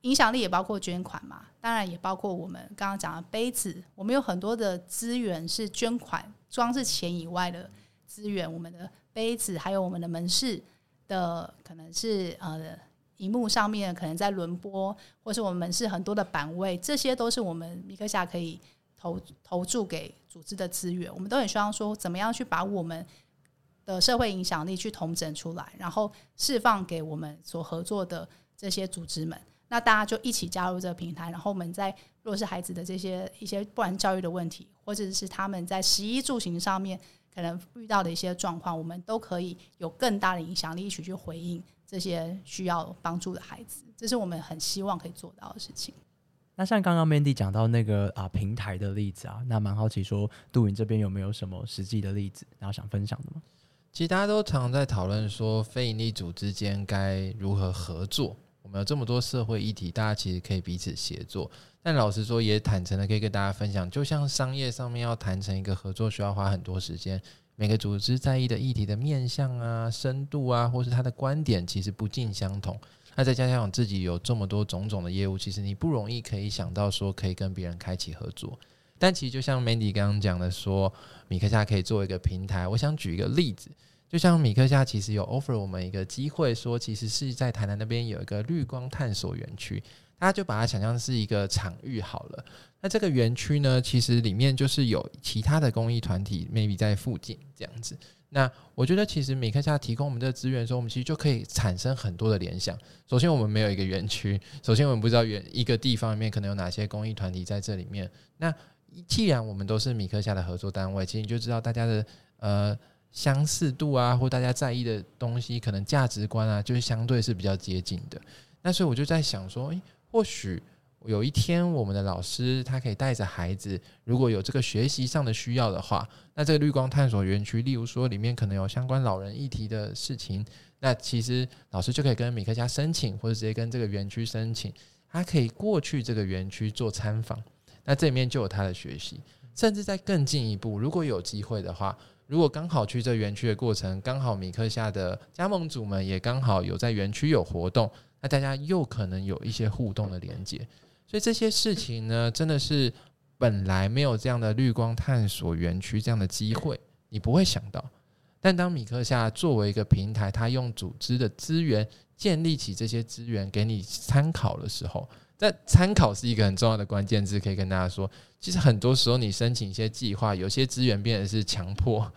影响力也包括捐款嘛，当然也包括我们刚刚讲的杯子。我们有很多的资源是捐款，装是钱以外的资源。我们的杯子，还有我们的门市的，可能是呃，荧幕上面可能在轮播，或是我们门市很多的版位，这些都是我们米克夏可以投投注给组织的资源。我们都很希望说，怎么样去把我们的社会影响力去统整出来，然后释放给我们所合作的这些组织们。那大家就一起加入这个平台，然后我们在弱势孩子的这些一些不管教育的问题，或者是他们在食衣住行上面可能遇到的一些状况，我们都可以有更大的影响力，一起去回应这些需要帮助的孩子。这是我们很希望可以做到的事情。那像刚刚 Mandy 讲到那个啊平台的例子啊，那蛮好奇说杜云这边有没有什么实际的例子，然后想分享的吗？其实大家都常在讨论说非营利组织间该如何合作。我们有这么多社会议题，大家其实可以彼此协作。但老实说，也坦诚的可以跟大家分享，就像商业上面要谈成一个合作，需要花很多时间。每个组织在意的议题的面向啊、深度啊，或是他的观点，其实不尽相同。那再加上自己有这么多种种的业务，其实你不容易可以想到说可以跟别人开启合作。但其实就像 Mandy 刚刚讲的说，说米克夏可以做一个平台。我想举一个例子。就像米克夏其实有 offer 我们一个机会，说其实是在台南那边有一个绿光探索园区，大家就把它想象是一个场域好了。那这个园区呢，其实里面就是有其他的公益团体，maybe 在附近这样子。那我觉得其实米克夏提供我们的资源的时候，我们其实就可以产生很多的联想。首先，我们没有一个园区；首先，我们不知道园一个地方里面可能有哪些公益团体在这里面。那既然我们都是米克夏的合作单位，其实你就知道大家的呃。相似度啊，或大家在意的东西，可能价值观啊，就是相对是比较接近的。那所以我就在想说，诶，或许有一天我们的老师他可以带着孩子，如果有这个学习上的需要的话，那这个绿光探索园区，例如说里面可能有相关老人议题的事情，那其实老师就可以跟米克夏申请，或者直接跟这个园区申请，他可以过去这个园区做参访，那这里面就有他的学习。甚至在更进一步，如果有机会的话，如果刚好去这园区的过程，刚好米克夏的加盟主们也刚好有在园区有活动，那大家又可能有一些互动的连接。所以这些事情呢，真的是本来没有这样的绿光探索园区这样的机会，你不会想到。但当米克夏作为一个平台，他用组织的资源建立起这些资源给你参考的时候，但参考是一个很重要的关键字，可以跟大家说。其实很多时候，你申请一些计划，有些资源变得是强迫，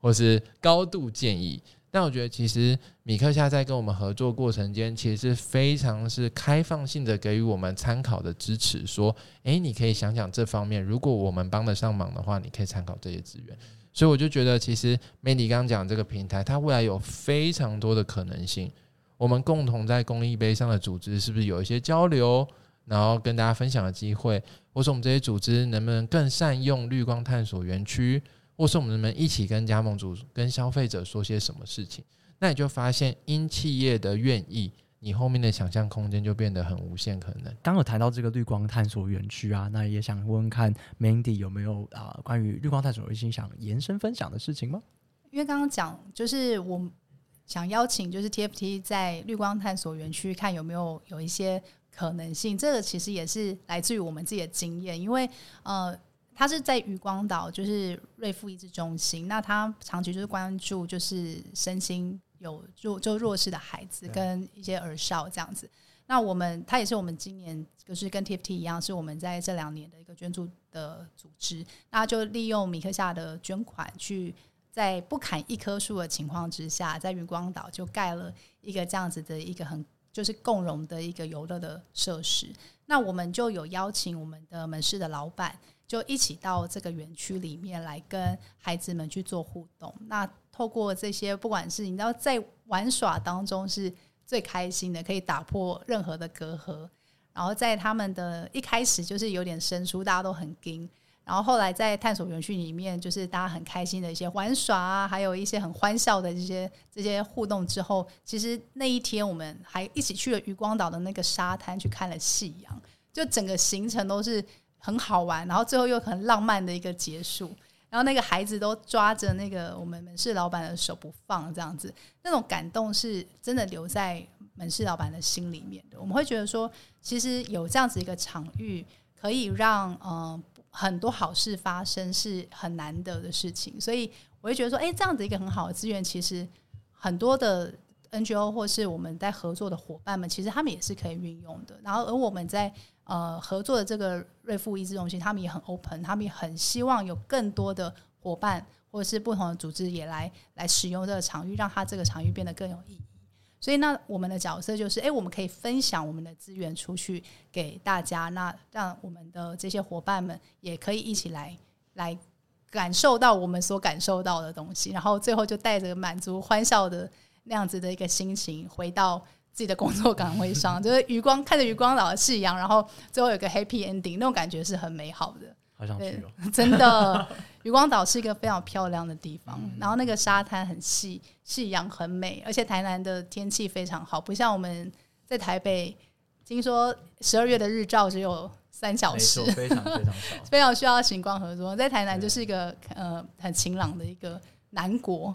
或是高度建议。那我觉得，其实米克夏在跟我们合作过程间，其实是非常是开放性的，给予我们参考的支持。说，诶，你可以想想这方面，如果我们帮得上忙的话，你可以参考这些资源。所以我就觉得，其实 Mandy 刚刚讲这个平台，它未来有非常多的可能性。我们共同在公益杯上的组织，是不是有一些交流？然后跟大家分享的机会，或是我们这些组织能不能更善用绿光探索园区，或是我们能不能一起跟加盟主、跟消费者说些什么事情？那你就发现，因企业的愿意，你后面的想象空间就变得很无限可能。刚有谈到这个绿光探索园区啊，那也想问问看 Mandy 有没有啊关于绿光探索园区想延伸分享的事情吗？因为刚刚讲就是我想邀请，就是 TFT 在绿光探索园区看有没有有一些。可能性，这个其实也是来自于我们自己的经验，因为呃，他是在渔光岛，就是瑞富益智中心，那他长期就是关注就是身心有弱就弱势的孩子跟一些儿少这样子。那我们他也是我们今年就是跟 TFT 一样，是我们在这两年的一个捐助的组织，那就利用米克夏的捐款，去在不砍一棵树的情况之下，在渔光岛就盖了一个这样子的一个很。就是共融的一个游乐的设施，那我们就有邀请我们的门市的老板，就一起到这个园区里面来跟孩子们去做互动。那透过这些，不管是你知道在玩耍当中是最开心的，可以打破任何的隔阂，然后在他们的一开始就是有点生疏，大家都很惊。然后后来在探索园区里面，就是大家很开心的一些玩耍啊，还有一些很欢笑的这些这些互动之后，其实那一天我们还一起去了渔光岛的那个沙滩去看了夕阳，就整个行程都是很好玩，然后最后又很浪漫的一个结束。然后那个孩子都抓着那个我们门市老板的手不放，这样子那种感动是真的留在门市老板的心里面的。我们会觉得说，其实有这样子一个场域，可以让嗯。呃很多好事发生是很难得的事情，所以我会觉得说，哎，这样子一个很好的资源，其实很多的 NGO 或是我们在合作的伙伴们，其实他们也是可以运用的。然后，而我们在呃合作的这个瑞富益智中心，他们也很 open，他们也很希望有更多的伙伴或者是不同的组织也来来使用这个场域，让它这个场域变得更有意义。所以，那我们的角色就是，诶，我们可以分享我们的资源出去给大家，那让我们的这些伙伴们也可以一起来来感受到我们所感受到的东西，然后最后就带着满足、欢笑的那样子的一个心情，回到自己的工作岗位上，就是余光看着余光岛的夕阳，然后最后有个 happy ending，那种感觉是很美好的。好想去哦！真的，渔光岛是一个非常漂亮的地方，嗯、然后那个沙滩很细，夕阳很美，而且台南的天气非常好，不像我们在台北，听说十二月的日照只有三小时，非常非常少，非常需要行光合作。在台南就是一个呃很晴朗的一个南国。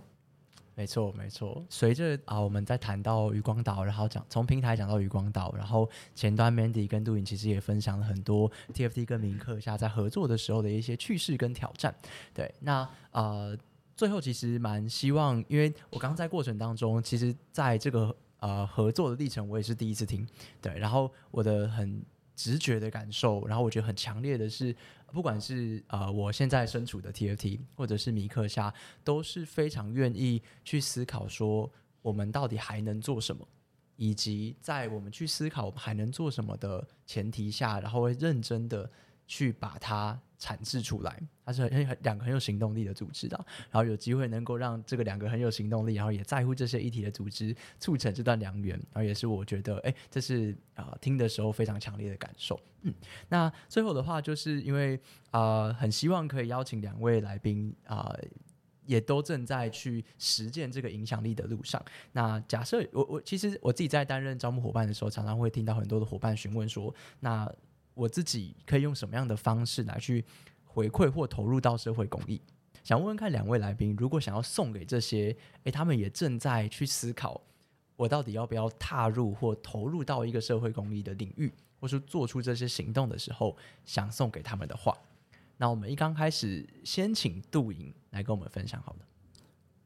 没错，没错。随着啊，我们在谈到余光岛，然后讲从平台讲到余光岛，然后前端 Mandy 跟杜颖其实也分享了很多 TFT 跟米克夏在合作的时候的一些趣事跟挑战。对，那呃，最后其实蛮希望，因为我刚在过程当中，其实在这个呃合作的历程，我也是第一次听。对，然后我的很直觉的感受，然后我觉得很强烈的是。不管是呃我现在身处的 TFT，或者是米克夏，都是非常愿意去思考说我们到底还能做什么，以及在我们去思考我们还能做什么的前提下，然后会认真的去把它产制出来，它是很很两个很有行动力的组织的，然后有机会能够让这个两个很有行动力，然后也在乎这些议题的组织促成这段良缘，然后也是我觉得，哎，这是啊、听的时候非常强烈的感受。嗯，那最后的话，就是因为啊、很希望可以邀请两位来宾啊。也都正在去实践这个影响力的路上。那假设我我其实我自己在担任招募伙伴的时候，常常会听到很多的伙伴询问说：“那我自己可以用什么样的方式来去回馈或投入到社会公益？”想问问看两位来宾，如果想要送给这些，诶，他们也正在去思考，我到底要不要踏入或投入到一个社会公益的领域，或是做出这些行动的时候，想送给他们的话。那我们一刚开始，先请杜莹来跟我们分享好了。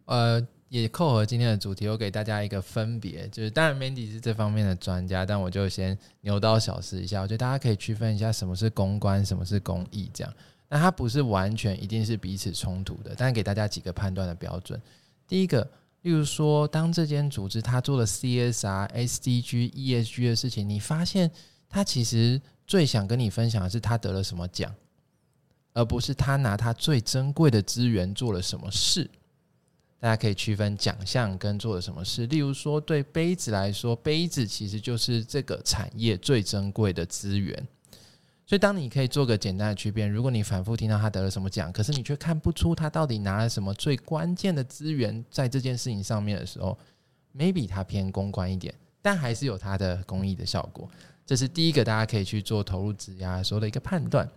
呃，也扣合今天的主题，我给大家一个分别，就是当然 Mandy 是这方面的专家，但我就先牛刀小试一下。我觉得大家可以区分一下什么是公关，什么是公益，这样。那它不是完全一定是彼此冲突的，但给大家几个判断的标准。第一个，例如说，当这间组织它做了 CSR、SDG、ESG 的事情，你发现他其实最想跟你分享的是他得了什么奖。而不是他拿他最珍贵的资源做了什么事，大家可以区分奖项跟做了什么事。例如说，对杯子来说，杯子其实就是这个产业最珍贵的资源。所以，当你可以做个简单的区别，如果你反复听到他得了什么奖，可是你却看不出他到底拿了什么最关键的资源在这件事情上面的时候，maybe 他偏公关一点，但还是有他的公益的效果。这是第一个，大家可以去做投入职涯时候的一个判断。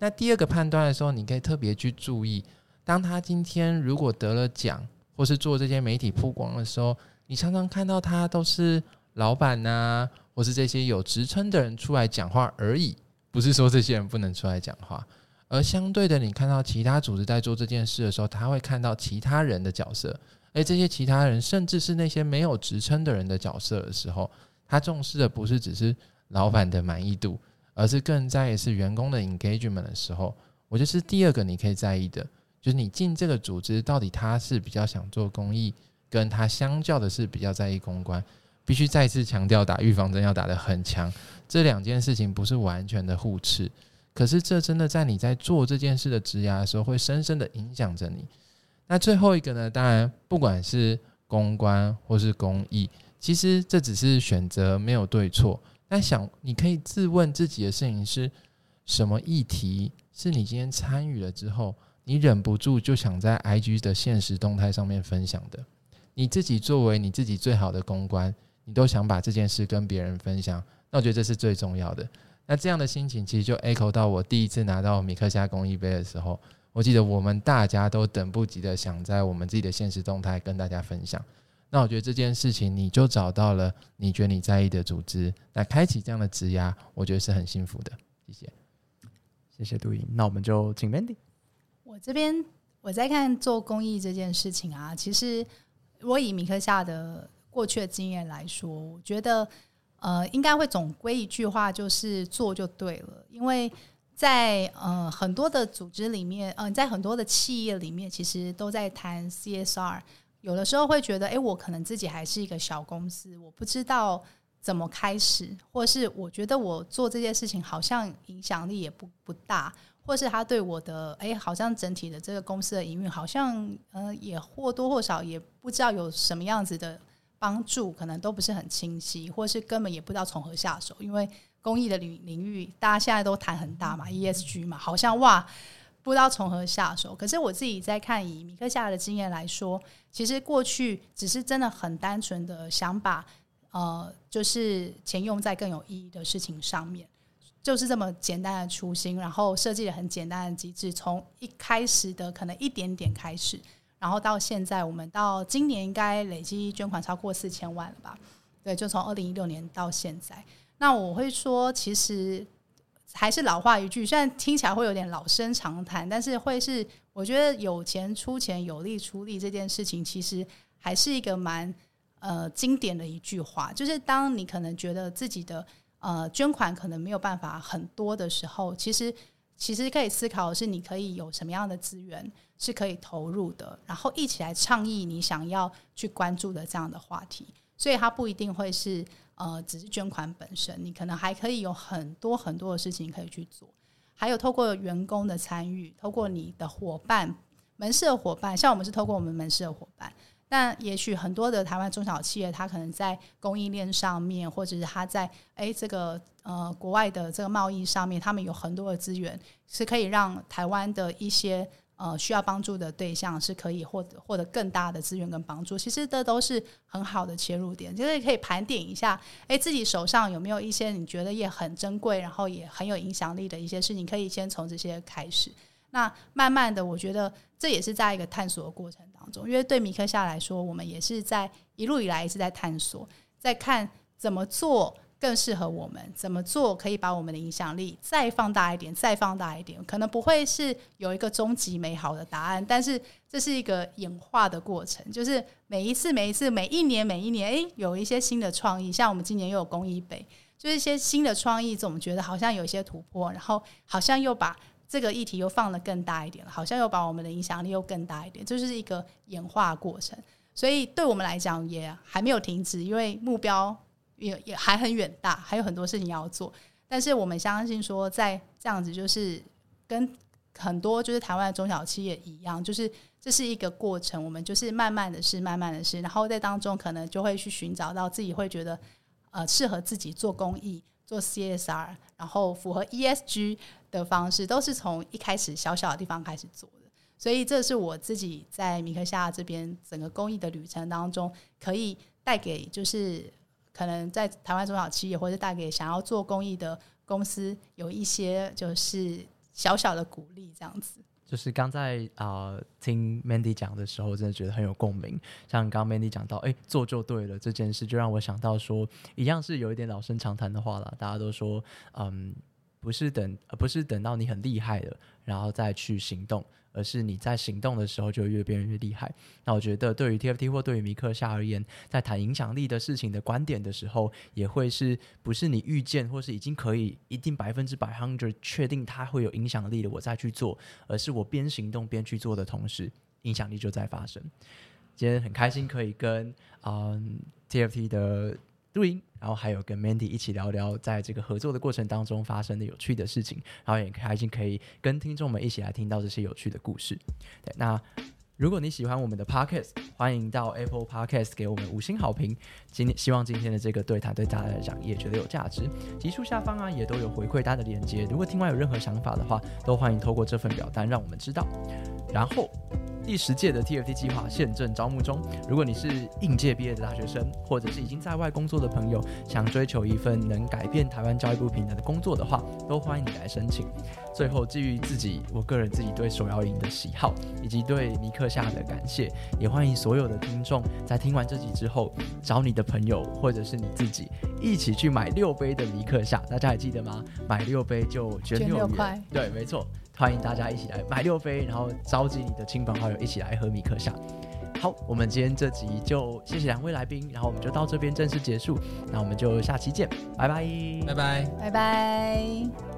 那第二个判断的时候，你可以特别去注意，当他今天如果得了奖，或是做这些媒体曝光的时候，你常常看到他都是老板呐、或是这些有职称的人出来讲话而已，不是说这些人不能出来讲话。而相对的，你看到其他组织在做这件事的时候，他会看到其他人的角色，而这些其他人甚至是那些没有职称的人的角色的时候，他重视的不是只是老板的满意度。而是更在意是员工的 engagement 的时候，我觉得是第二个你可以在意的，就是你进这个组织到底他是比较想做公益，跟他相较的是比较在意公关，必须再次强调打预防针要打得很强，这两件事情不是完全的互斥，可是这真的在你在做这件事的职涯的时候，会深深的影响着你。那最后一个呢，当然不管是公关或是公益，其实这只是选择，没有对错。但想，你可以自问自己的事情是什么议题？是你今天参与了之后，你忍不住就想在 IG 的现实动态上面分享的。你自己作为你自己最好的公关，你都想把这件事跟别人分享，那我觉得这是最重要的。那这样的心情其实就 echo 到我第一次拿到米克夏公益杯的时候，我记得我们大家都等不及的想在我们自己的现实动态跟大家分享。那我觉得这件事情，你就找到了你觉得你在意的组织，来开启这样的职涯，我觉得是很幸福的。谢谢，谢谢杜莹。那我们就请 Mandy。我这边我在看做公益这件事情啊，其实我以米克夏的过去的经验来说，我觉得呃，应该会总归一句话，就是做就对了。因为在呃很多的组织里面，嗯、呃，在很多的企业里面，其实都在谈 CSR。有的时候会觉得，诶，我可能自己还是一个小公司，我不知道怎么开始，或是我觉得我做这件事情好像影响力也不不大，或是他对我的，诶，好像整体的这个公司的营运好像，呃，也或多或少也不知道有什么样子的帮助，可能都不是很清晰，或是根本也不知道从何下手，因为公益的领领域，大家现在都谈很大嘛，ESG 嘛，好像哇。不知道从何下手，可是我自己在看以米克夏的经验来说，其实过去只是真的很单纯的想把呃，就是钱用在更有意义的事情上面，就是这么简单的初心，然后设计了很简单的机制，从一开始的可能一点点开始，然后到现在，我们到今年应该累积捐款超过四千万了吧？对，就从二零一六年到现在，那我会说，其实。还是老话一句，虽然听起来会有点老生常谈，但是会是我觉得有钱出钱，有力出力这件事情，其实还是一个蛮呃经典的一句话。就是当你可能觉得自己的呃捐款可能没有办法很多的时候，其实其实可以思考的是，你可以有什么样的资源是可以投入的，然后一起来倡议你想要去关注的这样的话题。所以它不一定会是。呃，只是捐款本身，你可能还可以有很多很多的事情可以去做。还有透过员工的参与，透过你的伙伴、门市的伙伴，像我们是透过我们门市的伙伴。但也许很多的台湾中小企业，它可能在供应链上面，或者是它在哎这个呃国外的这个贸易上面，他们有很多的资源，是可以让台湾的一些呃需要帮助的对象是可以获得获得更大的资源跟帮助。其实这都是很好的切入点，就是可以盘点一下，哎自己手上有没有一些你觉得也很珍贵，然后也很有影响力的一些事情，可以先从这些开始。那慢慢的，我觉得这也是在一个探索的过程因为对米克夏来说，我们也是在一路以来一直在探索，在看怎么做更适合我们，怎么做可以把我们的影响力再放大一点，再放大一点。可能不会是有一个终极美好的答案，但是这是一个演化的过程，就是每一次、每一次、每一年、每一年，诶，有一些新的创意，像我们今年又有公益杯，就是一些新的创意，总觉得好像有一些突破，然后好像又把。这个议题又放得更大一点了，好像又把我们的影响力又更大一点，这就是一个演化过程。所以对我们来讲也还没有停止，因为目标也也还很远大，还有很多事情要做。但是我们相信说，在这样子就是跟很多就是台湾的中小企业一样，就是这是一个过程，我们就是慢慢的试，慢慢的试，然后在当中可能就会去寻找到自己会觉得呃适合自己做公益。做 CSR，然后符合 ESG 的方式，都是从一开始小小的地方开始做的。所以，这是我自己在米克夏这边整个公益的旅程当中，可以带给就是可能在台湾中小企业，或者带给想要做公益的公司，有一些就是小小的鼓励，这样子。就是刚在啊、听 Mandy 讲的时候，真的觉得很有共鸣。像刚 Mandy 讲到，哎，做就对了这件事，就让我想到说，一样是有一点老生常谈的话了。大家都说，嗯，不是等，呃不是等到你很厉害了，然后再去行动。而是你在行动的时候就越变越厉害。那我觉得对于 TFT 或对于米克夏而言，在谈影响力的事情的观点的时候，也会是不是你预见或是已经可以一定百分之百 hundred 确定它会有影响力的，我再去做，而是我边行动边去做的同时，影响力就在发生。今天很开心可以跟嗯 TFT 的。录音，然后还有跟 Mandy 一起聊聊，在这个合作的过程当中发生的有趣的事情，然后也开心可以跟听众们一起来听到这些有趣的故事。对，那如果你喜欢我们的 Podcast，欢迎到 Apple Podcast 给我们五星好评。今天希望今天的这个对谈对大家来讲也觉得有价值。集数下方啊也都有回馈单的链接，如果听完有任何想法的话，都欢迎透过这份表单让我们知道。然后。第十届的 TFT 计划现正招募中。如果你是应届毕业的大学生，或者是已经在外工作的朋友，想追求一份能改变台湾教育部平台的工作的话，都欢迎你来申请。最后，基于自己我个人自己对手摇饮的喜好，以及对尼克夏的感谢，也欢迎所有的听众在听完这集之后，找你的朋友或者是你自己一起去买六杯的尼克夏。大家还记得吗？买六杯就捐六元。对，没错。欢迎大家一起来买六杯，然后召集你的亲朋好友一起来喝米克夏。好，我们今天这集就谢谢两位来宾，然后我们就到这边正式结束。那我们就下期见，拜拜，拜拜，拜拜。